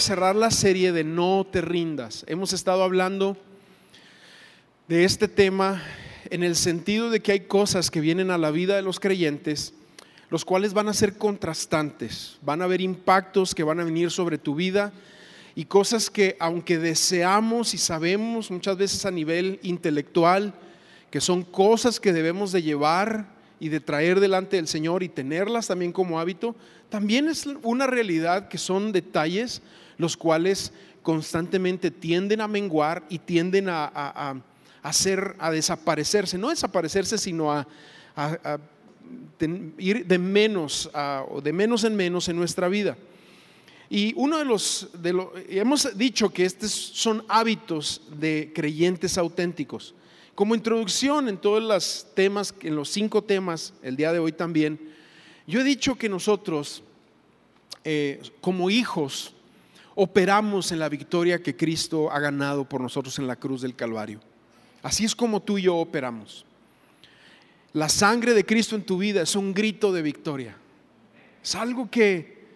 cerrar la serie de No te rindas. Hemos estado hablando de este tema en el sentido de que hay cosas que vienen a la vida de los creyentes, los cuales van a ser contrastantes, van a haber impactos que van a venir sobre tu vida y cosas que aunque deseamos y sabemos muchas veces a nivel intelectual, que son cosas que debemos de llevar y de traer delante del Señor y tenerlas también como hábito, también es una realidad que son detalles los cuales constantemente tienden a menguar y tienden a, hacer, a desaparecerse, no desaparecerse, sino a, ir de menos o de menos en menos en nuestra vida. Y uno de los, hemos dicho que estos son hábitos de creyentes auténticos. Como introducción en todos los temas, en los cinco temas, el día de hoy también, yo he dicho que nosotros, eh, como hijos, operamos en la victoria que Cristo ha ganado por nosotros en la cruz del Calvario. Así es como tú y yo operamos. La sangre de Cristo en tu vida es un grito de victoria. Es algo que,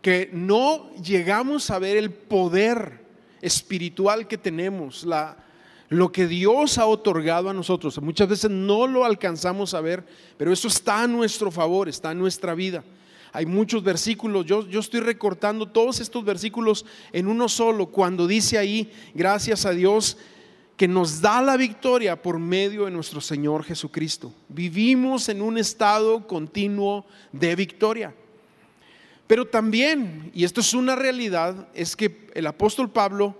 que no llegamos a ver el poder espiritual que tenemos, la, lo que Dios ha otorgado a nosotros. Muchas veces no lo alcanzamos a ver, pero eso está a nuestro favor, está en nuestra vida. Hay muchos versículos, yo, yo estoy recortando todos estos versículos en uno solo, cuando dice ahí, gracias a Dios, que nos da la victoria por medio de nuestro Señor Jesucristo. Vivimos en un estado continuo de victoria. Pero también, y esto es una realidad, es que el apóstol Pablo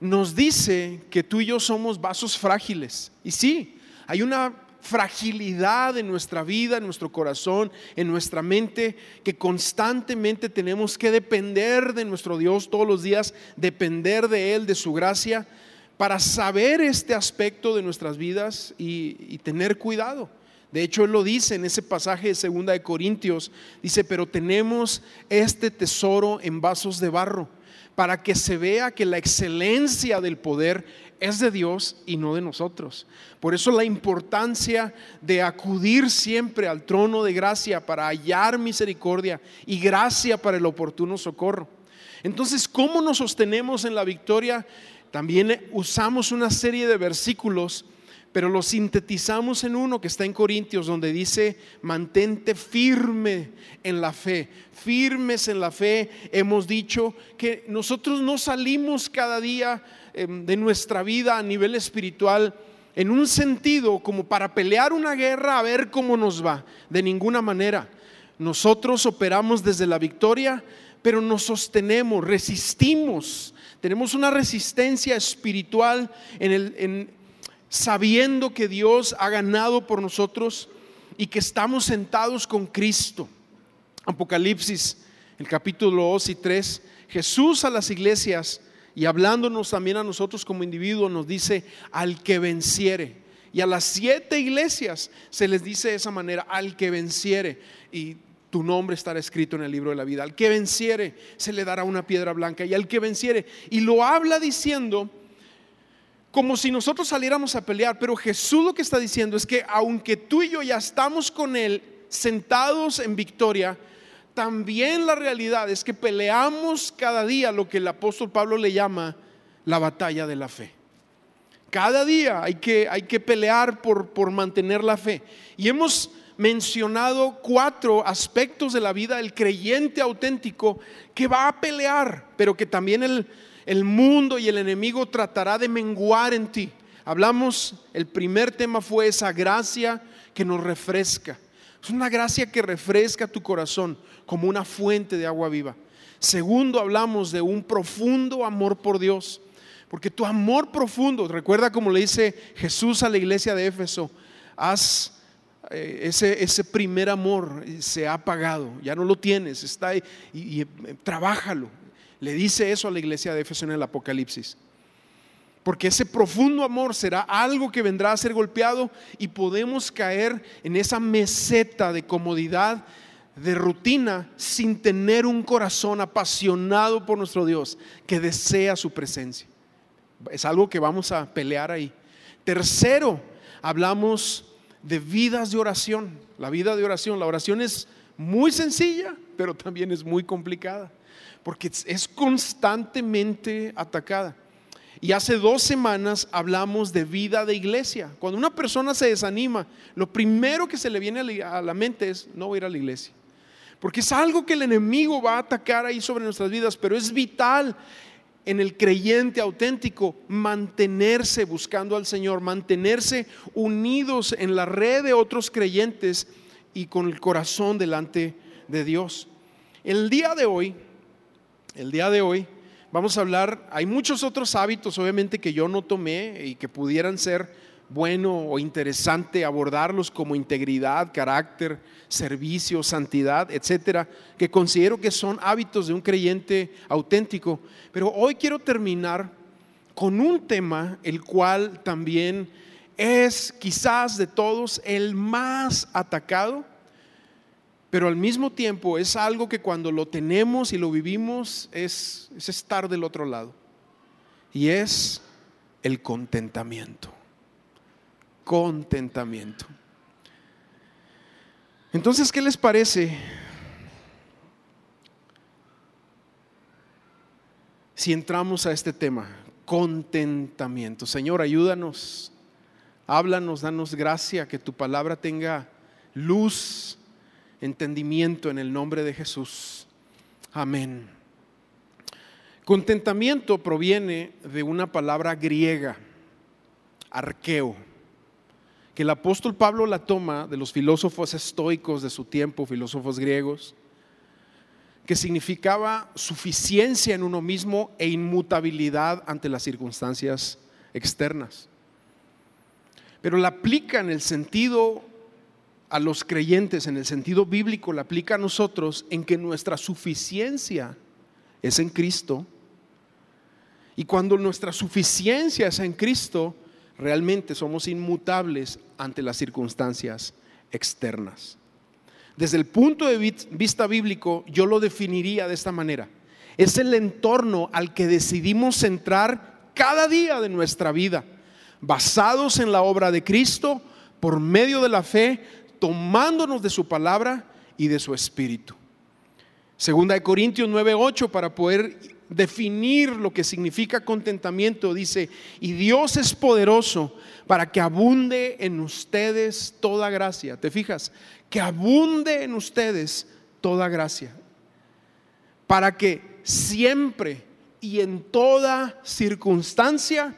nos dice que tú y yo somos vasos frágiles. Y sí, hay una fragilidad en nuestra vida, en nuestro corazón, en nuestra mente, que constantemente tenemos que depender de nuestro Dios todos los días, depender de Él, de su gracia, para saber este aspecto de nuestras vidas y, tener cuidado. De hecho, él lo dice en ese pasaje de segunda de Corintios, dice, pero tenemos este tesoro en vasos de barro, para que se vea que la excelencia del poder es de Dios y no de nosotros. Por eso la importancia de acudir siempre al trono de gracia para hallar misericordia y gracia para el oportuno socorro. Entonces, ¿cómo nos sostenemos en la victoria? También usamos una serie de versículos, pero los sintetizamos en uno que está en Corintios, donde dice, mantente firme en la fe, firmes en la fe. Hemos dicho que nosotros no salimos cada día em, de nuestra vida a nivel espiritual en un sentido como para pelear una guerra a ver cómo nos va, de ninguna manera. Nosotros operamos desde la victoria, pero nos sostenemos, resistimos tenemos una resistencia espiritual en el, sabiendo que Dios ha ganado por nosotros y que estamos sentados con Cristo. Apocalipsis, el capítulo 2 y 3, Jesús a las iglesias y hablándonos también a nosotros como individuos nos dice al que venciere. Y a las siete iglesias se les dice de esa manera, al que venciere. Y tu nombre estará escrito en el libro de la vida. Al que venciere se le dará una piedra blanca y al que venciere. Y lo habla diciendo como si nosotros saliéramos a pelear, pero Jesús lo que está diciendo es que aunque tú y yo ya estamos con Él sentados en victoria, también la realidad es que peleamos cada día lo que el apóstol Pablo le llama la batalla de la fe. Cada día hay que, hay que pelear por, por mantener la fe. Y hemos mencionado cuatro aspectos de la vida del creyente auténtico que va a pelear, pero que también el, el mundo y el enemigo tratará de menguar en ti. Hablamos, el primer tema fue esa gracia que nos refresca. Es una gracia que refresca tu corazón como una fuente de agua viva. Segundo, hablamos de un profundo amor por Dios. Porque tu amor profundo, recuerda como le dice Jesús a la iglesia de Éfeso, has eh, ese, ese primer amor se ha apagado, ya no lo tienes, está ahí y, eh, trabájalo. Le dice eso a la iglesia de Éfeso en el Apocalipsis. Porque ese profundo amor será algo que vendrá a ser golpeado y podemos caer en esa meseta de comodidad, de rutina, sin tener un corazón apasionado por nuestro Dios que desea su presencia. Es algo que vamos a pelear ahí. Tercero, hablamos de vidas de oración. La vida de oración, la oración es muy sencilla, pero también es muy complicada. Porque es constantemente atacada. Y hace dos semanas hablamos de vida de iglesia. Cuando una persona se desanima, lo primero que se le viene a la mente es no ir a la iglesia. Porque es algo que el enemigo va a atacar ahí sobre nuestras vidas, pero es vital en el creyente auténtico mantenerse buscando al Señor, mantenerse unidos en la red de otros creyentes y con el corazón delante de Dios. El día de hoy, el día de hoy, vamos a hablar, hay muchos otros hábitos obviamente que yo no tomé y que pudieran ser bueno o interesante abordarlos como integridad, carácter, servicio, santidad, etcétera, que considero que son hábitos de un creyente auténtico. Pero hoy quiero terminar con un tema el cual también es quizás de todos el más atacado, pero al mismo tiempo es algo que cuando lo tenemos y lo vivimos es, es estar del otro lado. Y es el contentamiento contentamiento. Entonces, ¿qué les parece si entramos a este tema? Contentamiento. Señor, ayúdanos, háblanos, danos gracia, que tu palabra tenga luz, entendimiento en el nombre de Jesús. Amén. Contentamiento proviene de una palabra griega, arqueo que el apóstol Pablo la toma de los filósofos estoicos de su tiempo, filósofos griegos, que significaba suficiencia en uno mismo e inmutabilidad ante las circunstancias externas. Pero la aplica en el sentido a los creyentes, en el sentido bíblico, la aplica a nosotros en que nuestra suficiencia es en Cristo. Y cuando nuestra suficiencia es en Cristo, realmente somos inmutables ante las circunstancias externas. Desde el punto de vista bíblico, yo lo definiría de esta manera. Es el entorno al que decidimos centrar cada día de nuestra vida, basados en la obra de Cristo, por medio de la fe, tomándonos de su palabra y de su espíritu. Segunda de Corintios 9:8 para poder definir lo que significa contentamiento, dice, y Dios es poderoso para que abunde en ustedes toda gracia. ¿Te fijas? Que abunde en ustedes toda gracia. Para que siempre y en toda circunstancia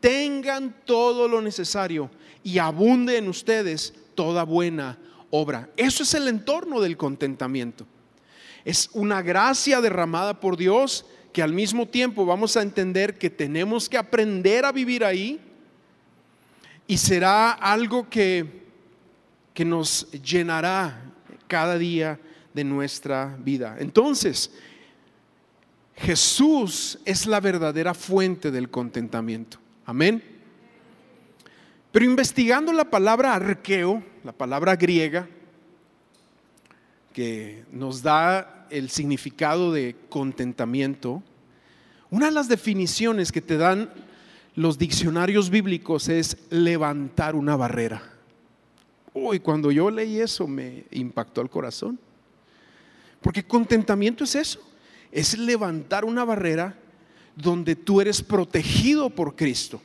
tengan todo lo necesario y abunde en ustedes toda buena obra. Eso es el entorno del contentamiento. Es una gracia derramada por Dios que al mismo tiempo vamos a entender que tenemos que aprender a vivir ahí y será algo que, que nos llenará cada día de nuestra vida. Entonces, Jesús es la verdadera fuente del contentamiento. Amén. Pero investigando la palabra arqueo, la palabra griega, que nos da el significado de contentamiento, una de las definiciones que te dan los diccionarios bíblicos es levantar una barrera. Uy, cuando yo leí eso me impactó el corazón. Porque contentamiento es eso, es levantar una barrera donde tú eres protegido por Cristo.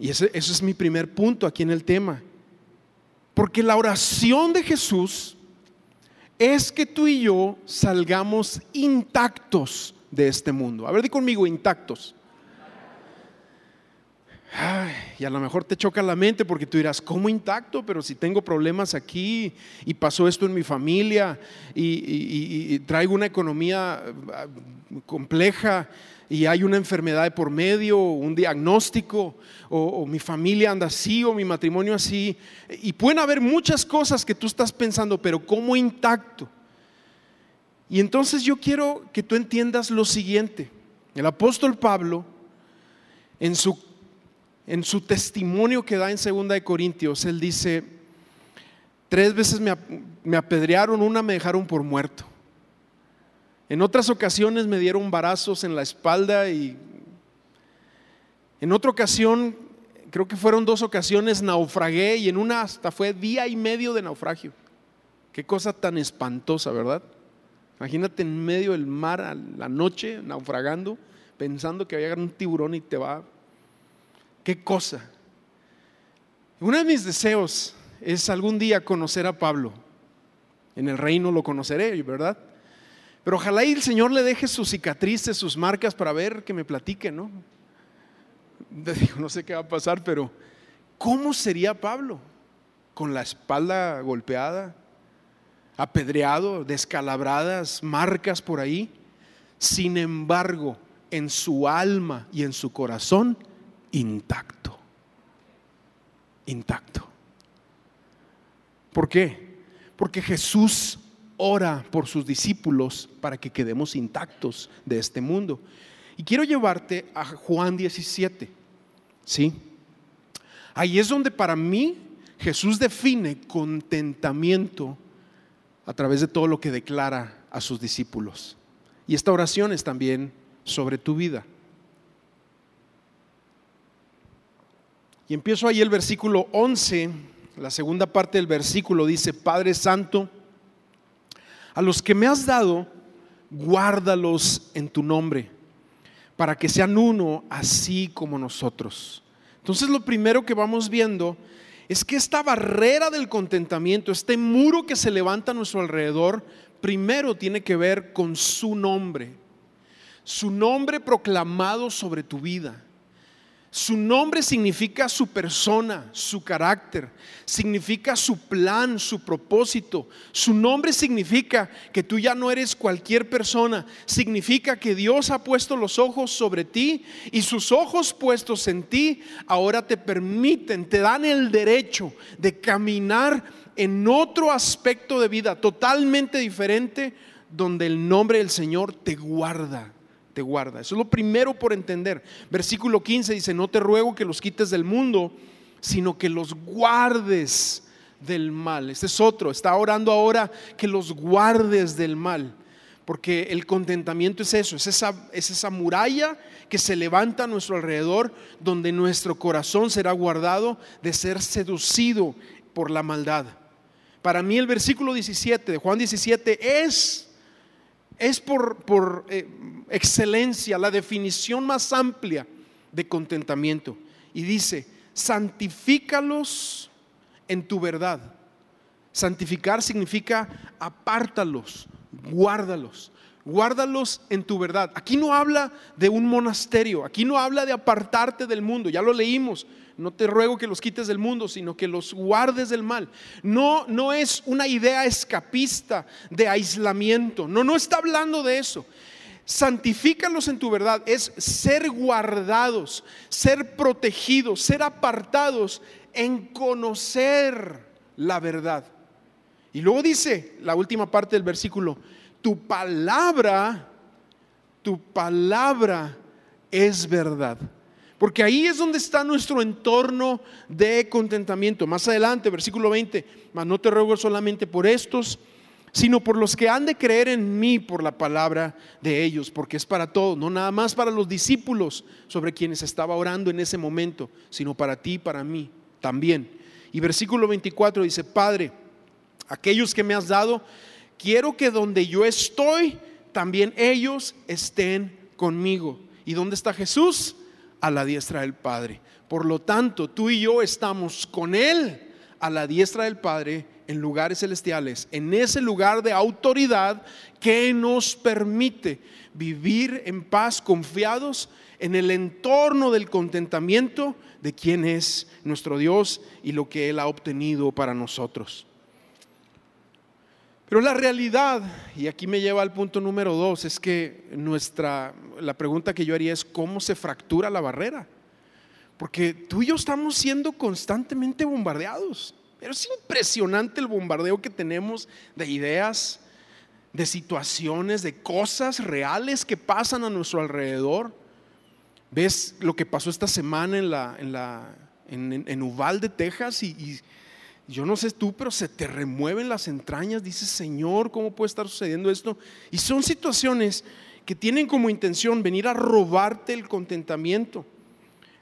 Y ese, es mi primer punto aquí en el tema. Porque la oración de Jesús es que tú y yo salgamos intactos de este mundo. A ver, di conmigo, intactos. y a lo mejor te choca la mente porque tú dirás, ¿cómo intacto? Pero si tengo problemas aquí y pasó esto en mi familia y, y traigo una economía ah, compleja y hay una enfermedad de por medio, un diagnóstico, o, mi familia anda así, o mi matrimonio así. Y pueden haber muchas cosas que tú estás pensando, pero como intacto. Y entonces yo quiero que tú entiendas lo siguiente. El apóstol Pablo, en su, en su testimonio que da en Segunda de Corintios, él dice, tres veces me, me apedrearon, una me dejaron por muerto. En otras ocasiones me dieron barazos en la espalda y en otra ocasión, creo que fueron dos ocasiones, naufragué y en una hasta fue día y medio de naufragio. Qué cosa tan espantosa, ¿verdad? Imagínate en medio del mar a la noche, naufragando, pensando que había un tiburón y te va. ¿Qué cosa? Uno de mis deseos es algún día conocer a Pablo. En el reino lo conoceré, ¿verdad? Pero ojalá y el Señor le deje sus cicatrices, sus marcas para ver que me platique, ¿no? no sé qué va a pasar, pero ¿cómo sería Pablo? Con la espalda golpeada, apedreado, descalabradas, marcas por ahí. Sin embargo, en su alma y en su corazón, intacto. Intacto. ¿Por qué? Porque Jesús ora por sus discípulos para que quedemos intactos de este mundo. Y quiero llevarte a Juan 17. ¿Sí? Ahí es donde para mí Jesús define contentamiento a través de todo lo que declara a sus discípulos. Y esta oración es también sobre tu vida. Y empiezo ahí el versículo 11, la segunda parte del versículo dice, Padre Santo, a los que me has dado, guárdalos en tu nombre, para que sean uno así como nosotros. Entonces lo primero que vamos viendo es que esta barrera del contentamiento, este muro que se levanta a nuestro alrededor, primero tiene que ver con su nombre, su nombre proclamado sobre tu vida. Su nombre significa su persona, su carácter, significa su plan, su propósito. Su nombre significa que tú ya no eres cualquier persona, significa que Dios ha puesto los ojos sobre ti y sus ojos puestos en ti ahora te permiten, te dan el derecho de caminar en otro aspecto de vida totalmente diferente donde el nombre del Señor te guarda guarda. Eso es lo primero por entender. Versículo 15 dice, no te ruego que los quites del mundo, sino que los guardes del mal. Este es otro, está orando ahora que los guardes del mal. Porque el contentamiento es eso, es esa, es esa muralla que se levanta a nuestro alrededor, donde nuestro corazón será guardado de ser seducido por la maldad. Para mí el versículo 17 de Juan 17 es es por, eh, excelencia la definición más amplia de contentamiento. Y dice, santifícalos en tu verdad. Santificar significa apártalos, guárdalos, guárdalos en tu verdad. Aquí no habla de un monasterio, aquí no habla de apartarte del mundo, ya lo leímos. No te ruego que los quites del mundo, sino que los guardes del mal. No, no es una idea escapista de aislamiento. No, no está hablando de eso. Santifícalos en tu verdad. Es ser guardados, ser protegidos, ser apartados en conocer la verdad. Y luego dice la última parte del versículo, tu palabra, tu palabra es verdad. Porque ahí es donde está nuestro entorno de contentamiento. Más adelante, versículo 20, mas no te ruego solamente por estos, sino por los que han de creer en mí por la palabra de ellos, porque es para todos, no nada más para los discípulos sobre quienes estaba orando en ese momento, sino para ti y para mí también. Y versículo 24 dice, Padre, aquellos que me has dado, quiero que donde yo estoy, también ellos estén conmigo. ¿Y dónde está Jesús? a la diestra del Padre. Por lo tanto, tú y yo estamos con Él a la diestra del Padre en lugares celestiales, en ese lugar de autoridad que nos permite vivir en paz, confiados en el entorno del contentamiento de quién es nuestro Dios y lo que Él ha obtenido para nosotros. Pero la realidad, y aquí me lleva al punto número dos, es que nuestra, la pregunta que yo haría es cómo se fractura la barrera. Porque tú y yo estamos siendo constantemente bombardeados. Pero es impresionante el bombardeo que tenemos de ideas, de situaciones, de cosas reales que pasan a nuestro alrededor. ¿Ves lo que pasó esta semana en, la, en, en, Uvalde, Texas? y yo no sé tú, pero se te remueven las entrañas. Dices, Señor, ¿cómo puede estar sucediendo esto? Y son situaciones que tienen como intención venir a robarte el contentamiento.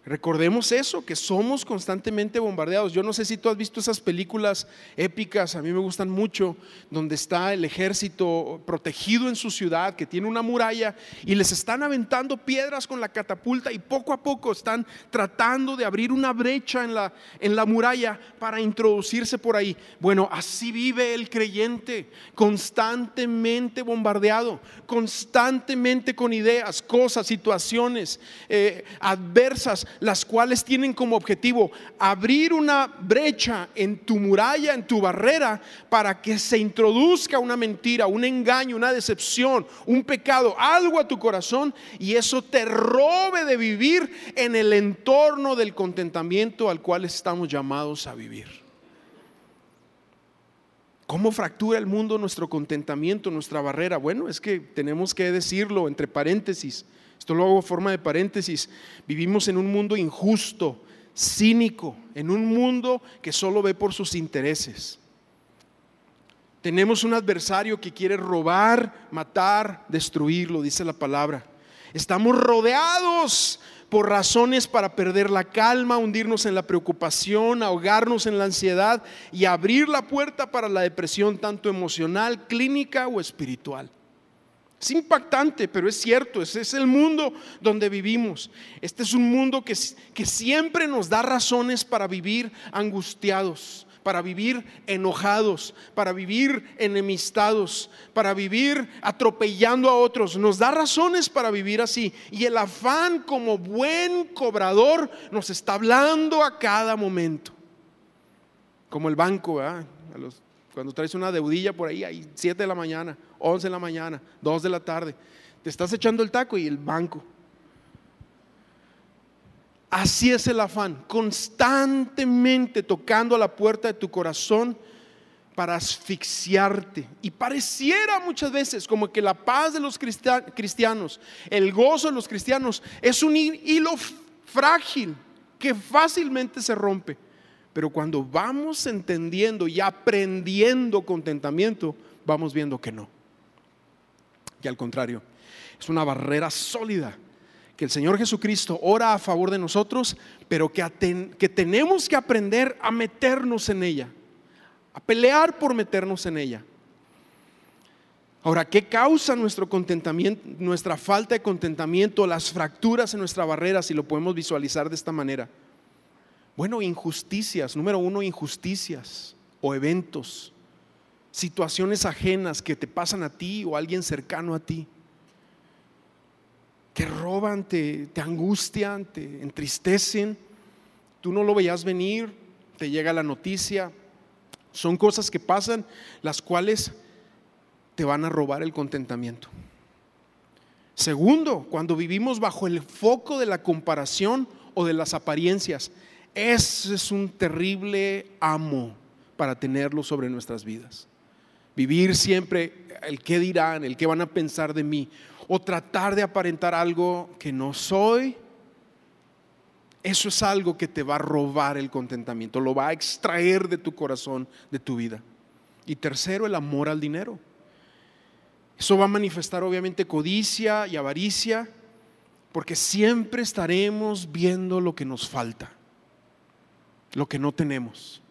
Recordemos eso, que somos constantemente bombardeados. Yo no sé si tú has visto esas películas épicas, a mí me gustan mucho, donde está el ejército protegido en su ciudad, que tiene una muralla, y les están aventando piedras con la catapulta y poco a poco están tratando de abrir una brecha en la, en la muralla para introducirse por ahí. Bueno, así vive el creyente, constantemente bombardeado, constantemente con ideas, cosas, situaciones eh, adversas las cuales tienen como objetivo abrir una brecha en tu muralla, en tu barrera, para que se introduzca una mentira, un engaño, una decepción, un pecado, algo a tu corazón y eso te robe de vivir en el entorno del contentamiento al cual estamos llamados a vivir. ¿Cómo fractura el mundo nuestro contentamiento, nuestra barrera? Bueno, es que tenemos que decirlo entre paréntesis esto lo hago forma de paréntesis. Vivimos en un mundo injusto, cínico, en un mundo que solo ve por sus intereses. Tenemos un adversario que quiere robar, matar, destruir, lo dice la palabra. Estamos rodeados por razones para perder la calma, hundirnos en la preocupación, ahogarnos en la ansiedad y abrir la puerta para la depresión tanto emocional, clínica o espiritual. Es impactante, pero es cierto, ese es el mundo donde vivimos. Este es un mundo que, que siempre nos da razones para vivir angustiados, para vivir enojados, para vivir enemistados, para vivir atropellando a otros. Nos da razones para vivir así. Y el afán como buen cobrador nos está hablando a cada momento. Como el banco, cuando traes una deudilla por ahí, hay 7 de la mañana 11 de la mañana, 2 de la tarde. Te estás echando el taco y el banco. Así es el afán, constantemente tocando a la puerta de tu corazón para asfixiarte. Y pareciera muchas veces como que la paz de los cristianos, el gozo de los cristianos, es un hilo frágil que fácilmente se rompe. Pero cuando vamos entendiendo y aprendiendo contentamiento, vamos viendo que no y al contrario. Es una barrera sólida que el Señor Jesucristo ora a favor de nosotros, pero que, que tenemos que aprender a meternos en ella, a pelear por meternos en ella. Ahora, ¿qué causa nuestro contentamiento, nuestra falta de contentamiento, las fracturas en nuestra barrera, si lo podemos visualizar de esta manera? Bueno, injusticias, número uno, injusticias o eventos situaciones ajenas que te pasan a ti o a alguien cercano a ti. Te roban, te, te angustian, te entristecen. Tú no lo veías venir, te llega la noticia. Son cosas que pasan, las cuales te van a robar el contentamiento. Segundo, cuando vivimos bajo el foco de la comparación o de las apariencias, ese es un terrible amo para tenerlo sobre nuestras vidas. Vivir siempre el qué dirán, el qué van a pensar de mí, o tratar de aparentar algo que no soy. Eso es algo que te va a robar el contentamiento, lo va a extraer de tu corazón, de tu vida. Y tercero, el amor al dinero. Eso va a manifestar obviamente codicia y avaricia, porque siempre estaremos viendo lo que nos falta, lo que no tenemos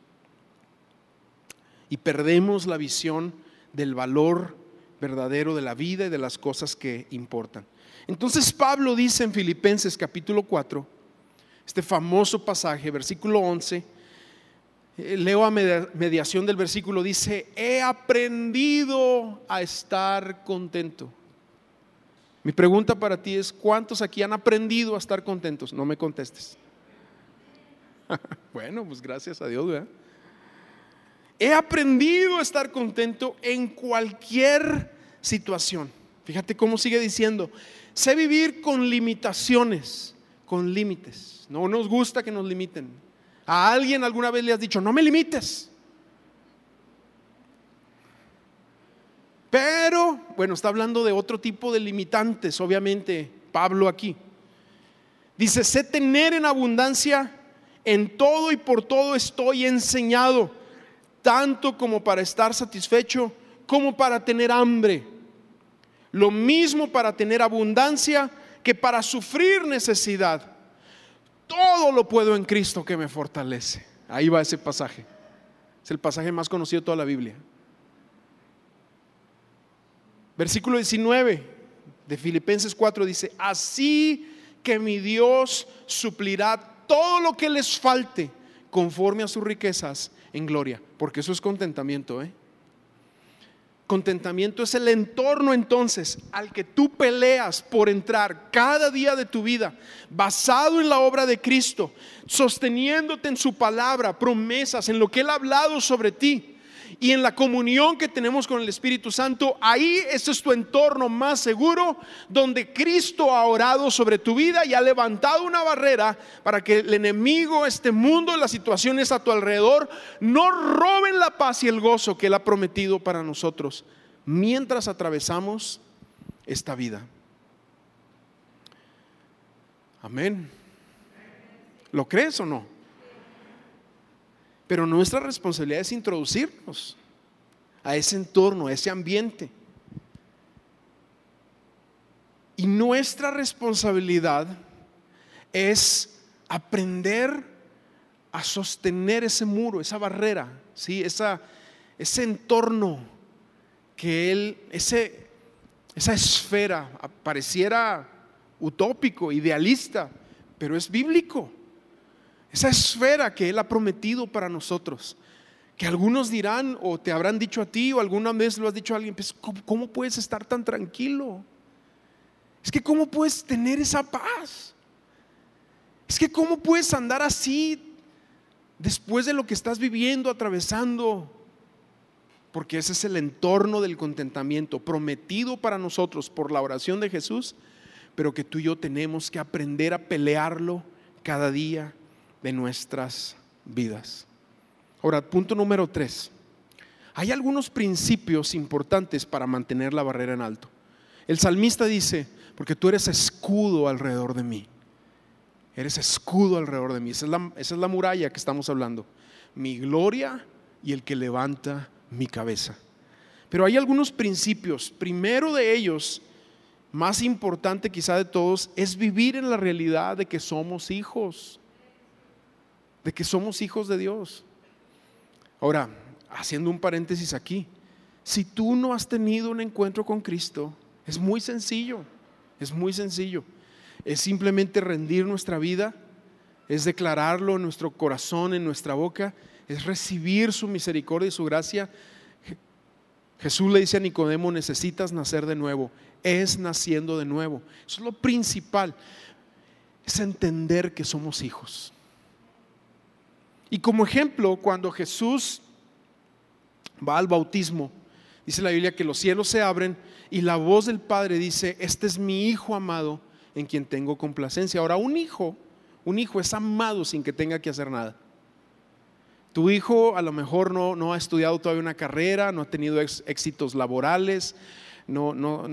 y perdemos la visión del valor verdadero de la vida y de las cosas que importan. Entonces Pablo dice en Filipenses capítulo 4, este famoso pasaje, versículo 11, eh, leo a mediación del versículo, dice, he aprendido a estar contento. Mi pregunta para ti es, ¿cuántos aquí han aprendido a estar contentos? No me contestes. bueno, pues gracias a Dios, ¿verdad? He aprendido a estar contento en cualquier situación. Fíjate cómo sigue diciendo, sé vivir con limitaciones, con límites. No nos gusta que nos limiten. A alguien alguna vez le has dicho, no me limites. Pero, bueno, está hablando de otro tipo de limitantes, obviamente, Pablo aquí. Dice, sé tener en abundancia, en todo y por todo estoy enseñado tanto como para estar satisfecho, como para tener hambre. Lo mismo para tener abundancia que para sufrir necesidad. todo lo puedo en Cristo que me fortalece. Ahí va ese pasaje. Es el pasaje más conocido de toda la Biblia. Versículo 19 de Filipenses 4 dice, así que mi Dios suplirá todo lo que les falte conforme a sus riquezas en gloria, porque eso es contentamiento, ¿eh? Contentamiento es el entorno entonces al que tú peleas por entrar cada día de tu vida, basado en la obra de Cristo, sosteniéndote en su palabra, promesas, en lo que Él ha hablado sobre ti y en la comunión que tenemos con el Espíritu Santo, ahí ese es tu entorno más seguro, donde Cristo ha orado sobre tu vida y ha levantado una barrera para que el enemigo, este mundo, las situaciones a tu alrededor, no roben la paz y el gozo que Él ha prometido para nosotros mientras atravesamos esta vida. Amén. ¿Lo crees o no? Pero nuestra responsabilidad es introducirnos a ese entorno, a ese ambiente. Y nuestra responsabilidad es aprender a sostener ese muro, esa barrera, ¿sí? esa, ese entorno que él, ese, esa esfera pareciera utópico, idealista, pero es bíblico esa esfera que Él ha prometido para nosotros. Que algunos dirán o te habrán dicho a ti o alguna vez lo has dicho a alguien, pues, ¿cómo, puedes estar tan tranquilo? Es que ¿cómo puedes tener esa paz? Es que ¿cómo puedes andar así después de lo que estás viviendo, atravesando? Porque ese es el entorno del contentamiento prometido para nosotros por la oración de Jesús, pero que tú y yo tenemos que aprender a pelearlo cada día de nuestras vidas. Ahora, punto número tres. Hay algunos principios importantes para mantener la barrera en alto. El salmista dice, porque tú eres escudo alrededor de mí. Eres escudo alrededor de mí. Esa es la, esa es la muralla que estamos hablando. Mi gloria y el que levanta mi cabeza. Pero hay algunos principios. Primero de ellos, más importante quizá de todos, es vivir en la realidad de que somos hijos de que somos hijos de Dios. Ahora, haciendo un paréntesis aquí, si tú no has tenido un encuentro con Cristo, es muy sencillo, es muy sencillo. Es simplemente rendir nuestra vida, es declararlo en nuestro corazón, en nuestra boca, es recibir su misericordia y su gracia. Jesús le dice a Nicodemo, necesitas nacer de nuevo, es naciendo de nuevo. Eso es lo principal, es entender que somos hijos. Y como ejemplo, cuando Jesús va al bautismo, dice la Biblia que los cielos se abren y la voz del Padre dice, este es mi Hijo amado en quien tengo complacencia. Ahora, un hijo, un hijo es amado sin que tenga que hacer nada. Tu hijo a lo mejor no, no ha estudiado todavía una carrera, no ha tenido éxitos laborales, no, no,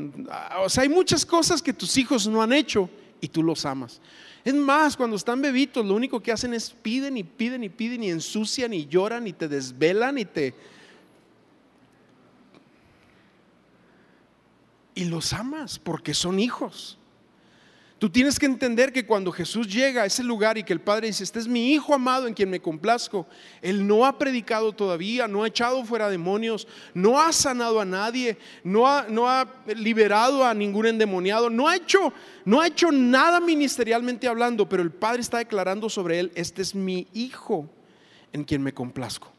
o sea, hay muchas cosas que tus hijos no han hecho y tú los amas. Es más, cuando están bebitos, lo único que hacen es piden y piden y piden y ensucian y lloran y te desvelan y te... Y los amas porque son hijos. Tú tienes que entender que cuando Jesús llega a ese lugar y que el Padre dice, este es mi Hijo amado en quien me complazco, Él no ha predicado todavía, no ha echado fuera demonios, no ha sanado a nadie, no ha, no ha liberado a ningún endemoniado, no ha, hecho, no ha hecho nada ministerialmente hablando, pero el Padre está declarando sobre Él, este es mi Hijo en quien me complazco.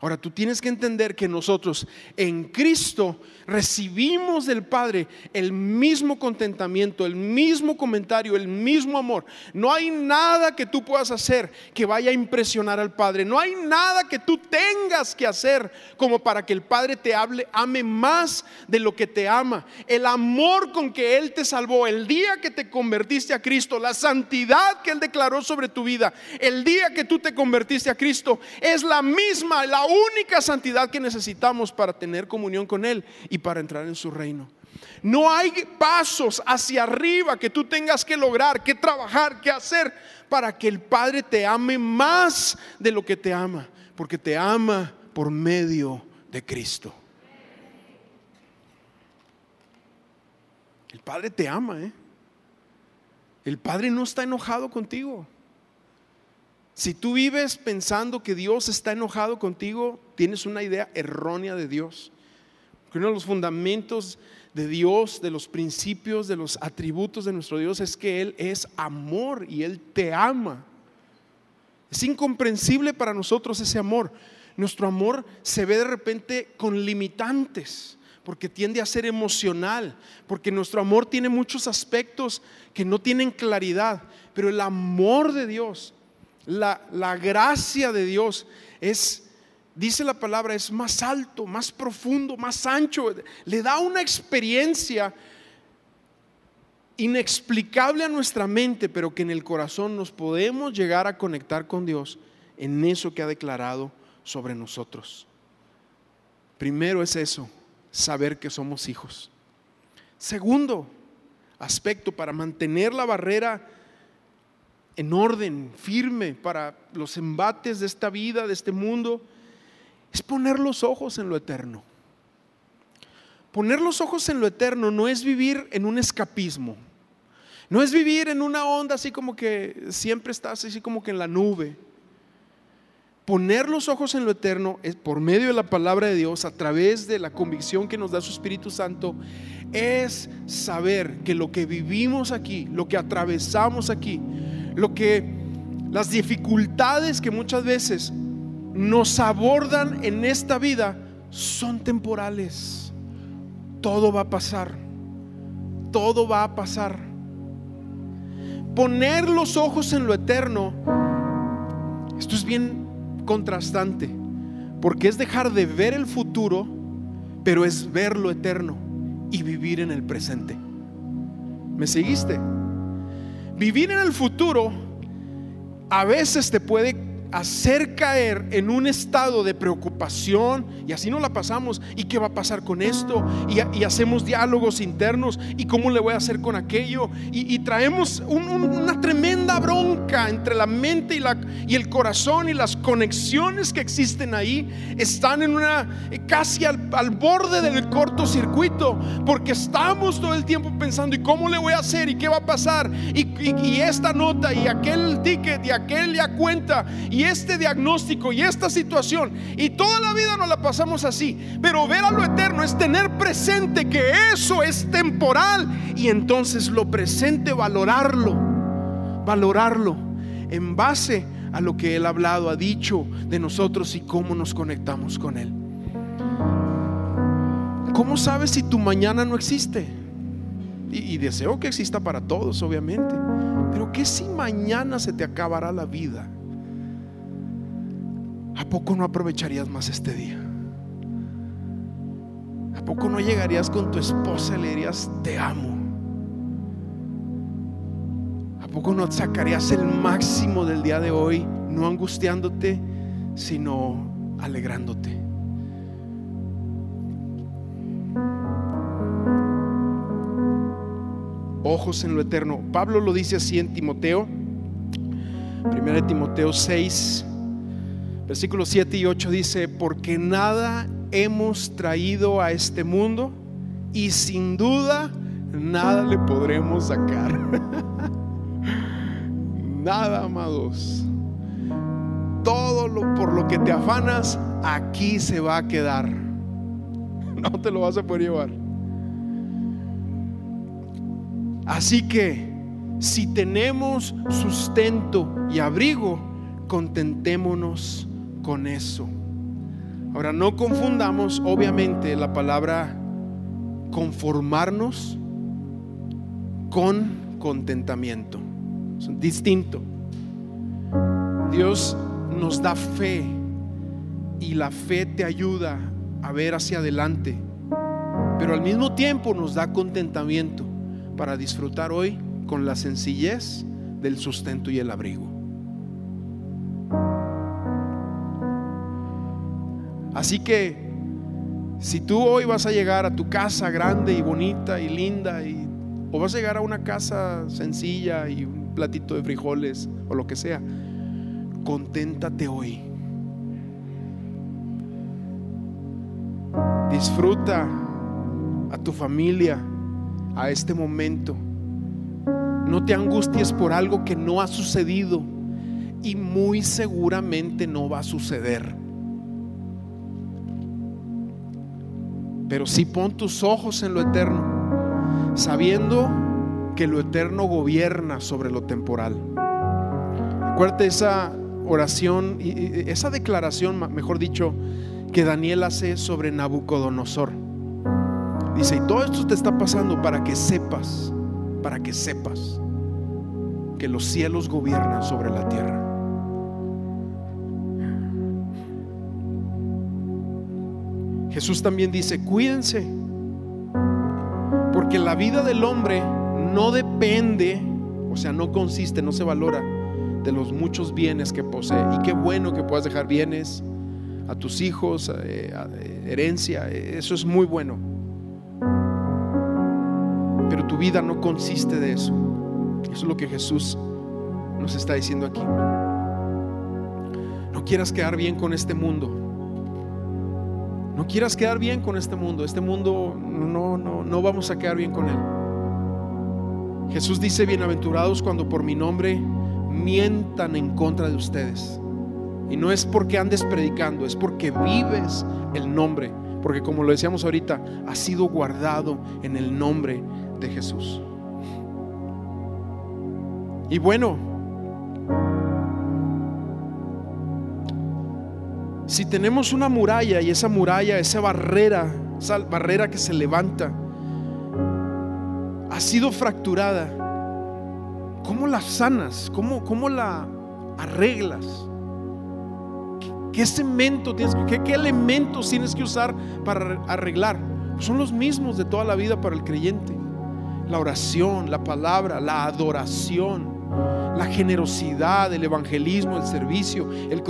Ahora tú tienes que entender que nosotros en Cristo recibimos del Padre el mismo contentamiento, el mismo comentario, el mismo amor. No hay nada que tú puedas hacer que vaya a impresionar al Padre. No hay nada que tú tengas que hacer como para que el Padre te hable, ame más de lo que te ama. El amor con que Él te salvó, el día que te convertiste a Cristo, la santidad que Él declaró sobre tu vida, el día que tú te convertiste a Cristo, es la misma, la única santidad que necesitamos para tener comunión con Él y para entrar en su reino. No hay pasos hacia arriba que tú tengas que lograr, que trabajar, que hacer para que el Padre te ame más de lo que te ama, porque te ama por medio de Cristo. El Padre te ama, ¿eh? El Padre no está enojado contigo. Si tú vives pensando que Dios está enojado contigo, tienes una idea errónea de Dios. Porque uno de los fundamentos de Dios, de los principios, de los atributos de nuestro Dios es que Él es amor y Él te ama. Es incomprensible para nosotros ese amor. Nuestro amor se ve de repente con limitantes, porque tiende a ser emocional, porque nuestro amor tiene muchos aspectos que no tienen claridad, pero el amor de Dios, la, la gracia de Dios es dice la palabra, es más alto, más profundo, más ancho. Le da una experiencia inexplicable a nuestra mente, pero que en el corazón nos podemos llegar a conectar con Dios en eso que ha declarado sobre nosotros. Primero es eso, saber que somos hijos. Segundo aspecto, para mantener la barrera en orden, firme para los embates de esta vida, de este mundo, es poner los ojos en lo eterno. Poner los ojos en lo eterno no es vivir en un escapismo. No es vivir en una onda así como que siempre estás así como que en la nube. Poner los ojos en lo eterno es por medio de la palabra de Dios, a través de la convicción que nos da su Espíritu Santo, es saber que lo que vivimos aquí, lo que atravesamos aquí, lo que las dificultades que muchas veces nos abordan en esta vida son temporales. Todo va a pasar. Todo va a pasar. Poner los ojos en lo eterno, esto es bien contrastante, porque es dejar de ver el futuro, pero es ver lo eterno y vivir en el presente. ¿Me seguiste? Vivir en el futuro a veces te puede hacer caer en un estado de preocupación y así no la pasamos. ¿Y qué va a pasar con esto? Y, hacemos diálogos internos. ¿Y cómo le voy a hacer con aquello? Y, traemos una tremenda bronca entre la mente y, la, y el corazón y las conexiones que existen ahí están en una casi al, borde del cortocircuito porque estamos todo el tiempo pensando ¿y cómo le voy a hacer? ¿Y qué va a pasar? Y, esta nota y aquel ticket y aquel ya cuenta. Y y este diagnóstico y esta situación. Y toda la vida nos la pasamos así. Pero ver a lo eterno es tener presente que eso es temporal y entonces lo presente valorarlo. Valorarlo en base a lo que Él ha hablado, ha dicho de nosotros y cómo nos conectamos con Él. ¿Cómo sabes si tu mañana no existe? Y, deseo que exista para todos, obviamente. Pero ¿qué si mañana se te acabará la vida? ¿A poco no aprovecharías más este día? ¿A poco no llegarías con tu esposa y le dirías, te amo? ¿A poco no sacarías el máximo del día de hoy, no angustiándote, sino alegrándote? Ojos en lo eterno. Pablo lo dice así en Timoteo, 1 Timoteo 6, Versículos 7 y 8 dice, porque nada hemos traído a este mundo y sin duda nada le podremos sacar. nada, amados. Todo lo, por lo que te afanas, aquí se va a quedar. No te lo vas a poder llevar. Así que si tenemos sustento y abrigo, contentémonos con eso. Ahora, no confundamos obviamente la palabra conformarnos con contentamiento. Es distinto. Dios nos da fe y la fe te ayuda a ver hacia adelante, pero al mismo tiempo nos da contentamiento para disfrutar hoy con la sencillez del sustento y el abrigo. Así que si tú hoy vas a llegar a tu casa grande y bonita y linda o vas a llegar a una casa sencilla y un platito de frijoles o lo que sea, conténtate hoy. Disfruta a tu familia a este momento. No te angusties por algo que no ha sucedido. y muy seguramente no va a suceder. Pero si pon tus ojos en lo eterno, sabiendo que lo eterno gobierna sobre lo temporal. Acuérdate esa oración, esa declaración, mejor dicho, que Daniel hace sobre Nabucodonosor. Dice, y todo esto te está pasando para que sepas, para que sepas que los cielos gobiernan sobre la tierra. Jesús también dice, cuídense, porque la vida del hombre no depende, o sea, no consiste, no se valora de los muchos bienes que posee. Y qué bueno que puedas dejar bienes a tus hijos, eh, eh, herencia, eso es muy bueno. Pero tu vida no consiste de eso. Eso es lo que Jesús nos está diciendo aquí. No quieras quedar bien con este mundo. No quieras quedar bien con este mundo. Este mundo no, no, no vamos a quedar bien con él. Jesús dice, bienaventurados cuando por mi nombre mientan en contra de ustedes. Y no es porque andes predicando, es porque vives el nombre. Porque como lo decíamos ahorita, ha sido guardado en el nombre de Jesús. Y bueno, si tenemos una muralla y esa muralla, esa barrera, esa barrera que se levanta, ha sido fracturada, ¿cómo la sanas? ¿Cómo, cómo la arreglas? ¿Qué, cemento tienes que, qué elementos tienes que usar para arreglar? Son los mismos de toda la vida para el creyente. La oración, la palabra, la adoración la generosidad, el evangelismo, el servicio, el,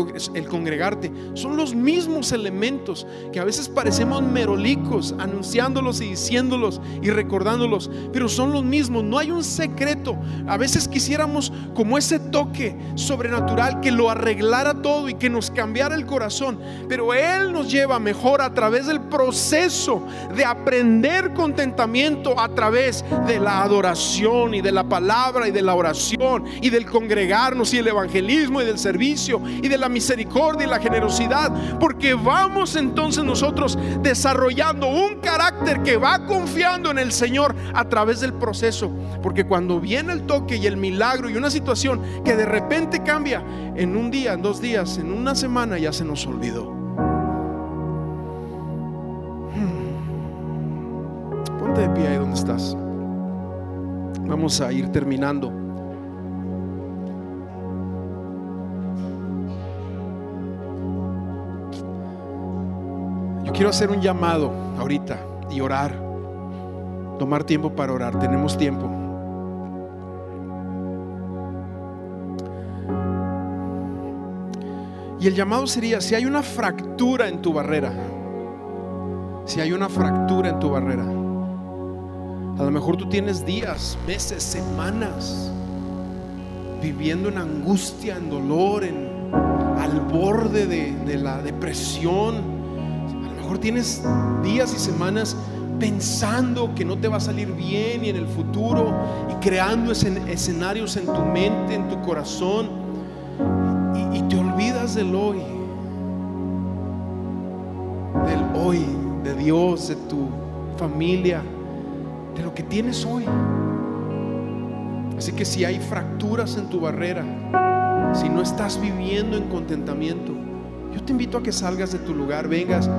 congregarte, son los mismos elementos que a veces parecemos merolicos anunciándolos y diciéndolos y recordándolos, pero son los mismos, no hay un secreto. A veces quisiéramos como ese toque sobrenatural que lo arreglara todo y que nos cambiara el corazón, pero Él nos lleva mejor a través del proceso de aprender contentamiento a través de la adoración y de la palabra y de la oración y del congregarnos y el evangelismo y del servicio y de la misericordia y la generosidad, porque vamos entonces nosotros desarrollando un carácter que va confiando en el Señor a través del proceso, porque cuando viene el toque y el milagro y una situación que de repente cambia en un día, en dos días, en una semana ya se nos olvidó. Hmm. Ponte de pie ahí donde estás. Vamos a ir terminando. Quiero hacer un llamado ahorita y orar. Tomar tiempo para orar. Tenemos tiempo. Y el llamado sería, si hay una fractura en tu barrera, si hay una fractura en tu barrera, a lo mejor tú tienes días, meses, semanas viviendo en angustia, en dolor, en, al borde de, de la depresión tienes días y semanas pensando que no te va a salir bien y en el futuro y creando escenarios en tu mente, en tu corazón y te olvidas del hoy, del hoy, de Dios, de tu familia, de lo que tienes hoy. Así que si hay fracturas en tu barrera, si no estás viviendo en contentamiento, yo te invito a que salgas de tu lugar, vengas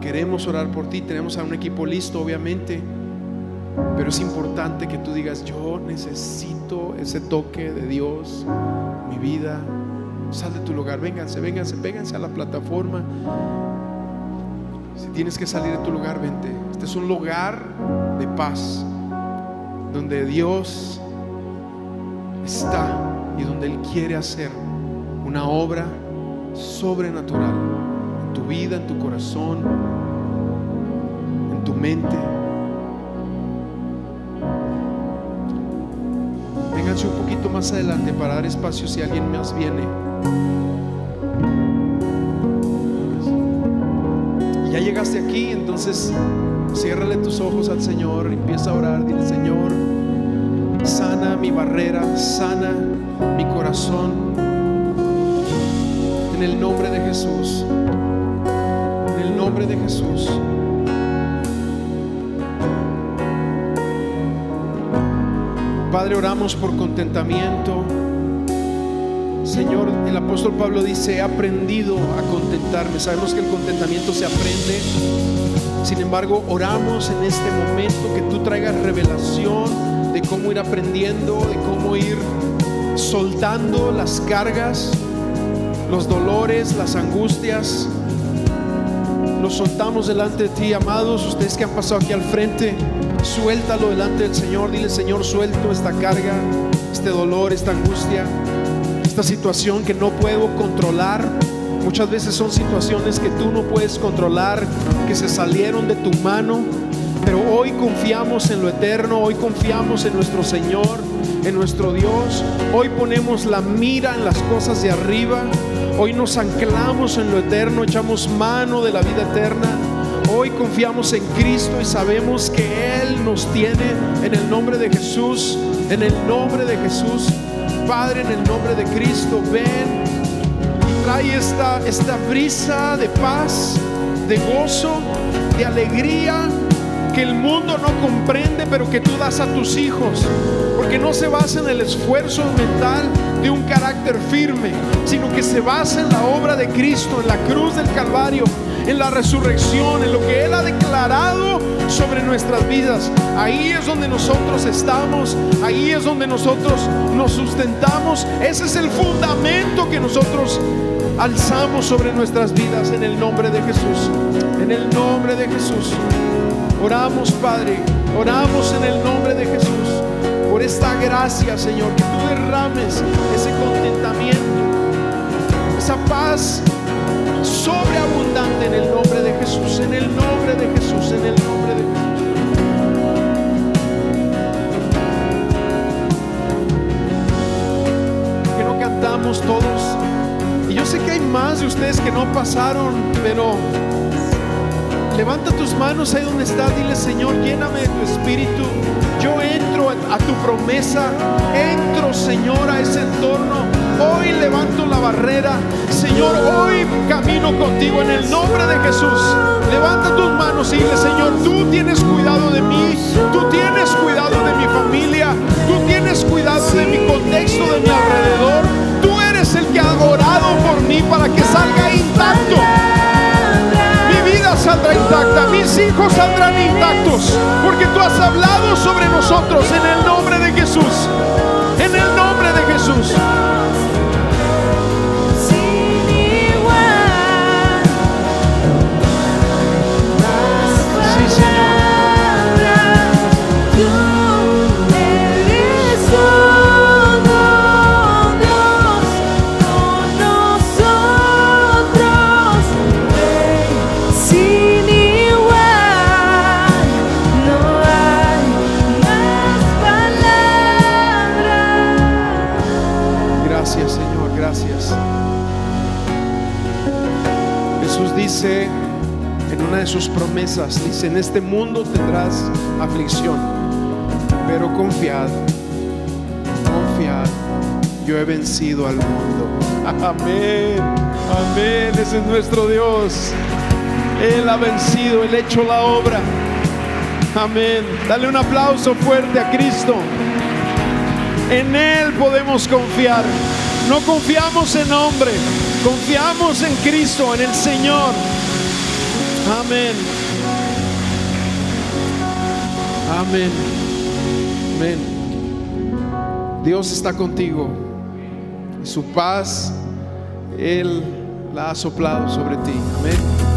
Queremos orar por ti, tenemos a un equipo listo, obviamente, pero es importante que tú digas, yo necesito ese toque de Dios mi vida. Sal de tu lugar, vénganse, vénganse, vénganse a la plataforma. Si tienes que salir de tu lugar, vente. Este es un lugar de paz, donde Dios está y donde Él quiere hacer una obra sobrenatural en tu vida, en tu corazón, tu mente. Vénganse un poquito más adelante para dar espacio si alguien más viene. Ya llegaste aquí, entonces ciérrale tus ojos al Señor, empieza a orar, dile Señor, sana mi barrera, sana mi corazón. En el nombre de Jesús. Nombre de Jesús. Padre, oramos por contentamiento. Señor, el apóstol Pablo dice, he aprendido a contentarme. Sabemos que el contentamiento se aprende. Sin embargo, oramos en este momento que tú traigas revelación de cómo ir aprendiendo, de cómo ir soltando las cargas, los dolores, las angustias. Los soltamos delante de ti, amados. Ustedes que han pasado aquí al frente, suéltalo delante del Señor. Dile, Señor, suelto esta carga, este dolor, esta angustia esta situación que no puedo controlar. Muchas veces son situaciones que tú no puedes controlar, que se salieron de tu mano. Pero hoy confiamos en lo eterno, hoy confiamos en nuestro Señor, en nuestro Dios. Hoy ponemos la mira en las cosas de arriba. Hoy nos anclamos en lo eterno, echamos mano de la vida eterna. Hoy confiamos en Cristo y sabemos que Él nos tiene en el nombre de Jesús, en el nombre de Jesús. Padre, en el nombre de Cristo, ven y trae esta, esta brisa de paz, de gozo, de alegría que el mundo no comprende, pero que tú das a tus hijos, porque no se basa en el esfuerzo mental de un carácter firme, sino que se basa en la obra de Cristo, en la cruz del Calvario, en la resurrección, en lo que Él ha declarado sobre nuestras vidas. Ahí es donde nosotros estamos, ahí es donde nosotros nos sustentamos. Ese es el fundamento que nosotros alzamos sobre nuestras vidas en el nombre de Jesús. En el nombre de Jesús. Oramos, Padre, oramos en el nombre de Jesús por esta gracia, Señor, que tú derrames ese contentamiento, esa paz sobreabundante en el nombre de Jesús, en el nombre de Jesús, en el nombre de Jesús. Que no cantamos todos. Y yo sé que hay más de ustedes que no pasaron, pero levanta tus manos ahí donde estás, dile Señor, lléname de tu espíritu. Yo entro a, tu promesa, entro Señor a ese entorno. Hoy levanto la barrera. Señor, hoy camino contigo en el nombre de Jesús. Levanta tus manos y dile, Señor, tú tienes cuidado de mí, tú tienes cuidado de mi familia, tú tienes cuidado de mi contexto, de mi alrededor. Tú eres el que ha orado por mí para que salga intacto. Saldrá intacta, mis hijos saldrán intactos, porque tú has hablado sobre nosotros en el nombre de Jesús. En el nombre de Jesús. Sus promesas, dice, en este mundo tendrás aflicción, pero confiad, confiad, yo he vencido al mundo. Amén, amén, ese es nuestro Dios. Él ha vencido, Él ha hecho la obra. Amén. Dale un aplauso fuerte a Cristo. En Él podemos confiar. No confiamos en hombre, confiamos en Cristo, en el Señor. Amén. Amén. Amén. Dios está contigo. Y su paz, Él la ha soplado sobre ti. Amén.